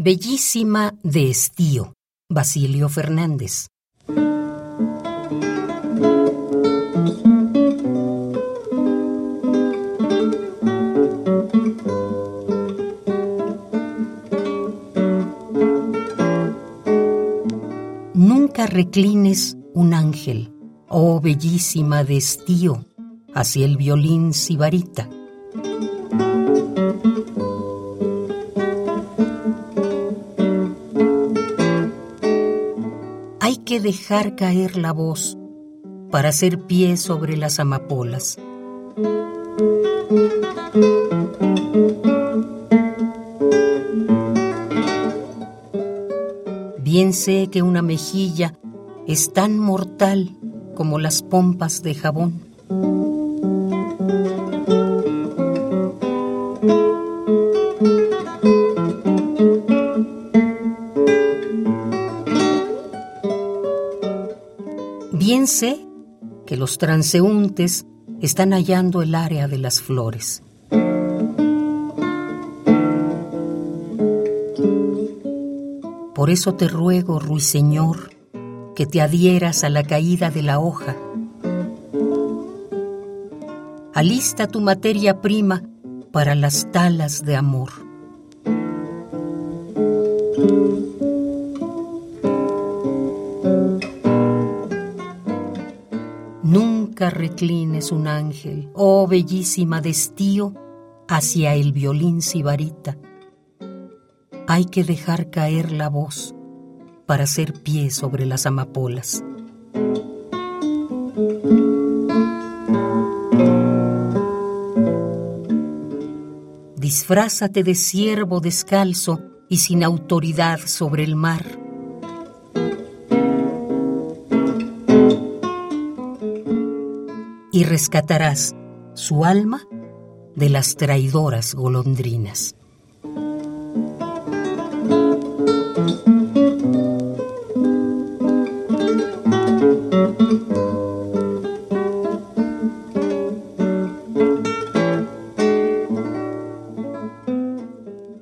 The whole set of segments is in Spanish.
Bellísima de estío, Basilio Fernández. Nunca reclines un ángel, oh bellísima de estío, hacia el violín sibarita. Que dejar caer la voz para hacer pie sobre las amapolas. Bien sé que una mejilla es tan mortal como las pompas de jabón. Bien sé que los transeúntes están hallando el área de las flores. Por eso te ruego, ruiseñor, que te adhieras a la caída de la hoja. Alista tu materia prima para las talas de amor. Nunca reclines un ángel, oh bellísima destío, hacia el violín sibarita. Hay que dejar caer la voz para hacer pie sobre las amapolas. Disfrázate de ciervo descalzo y sin autoridad sobre el mar y rescatarás su alma de las traidoras golondrinas.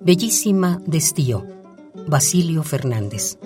Bellísima de Basilio Fernández.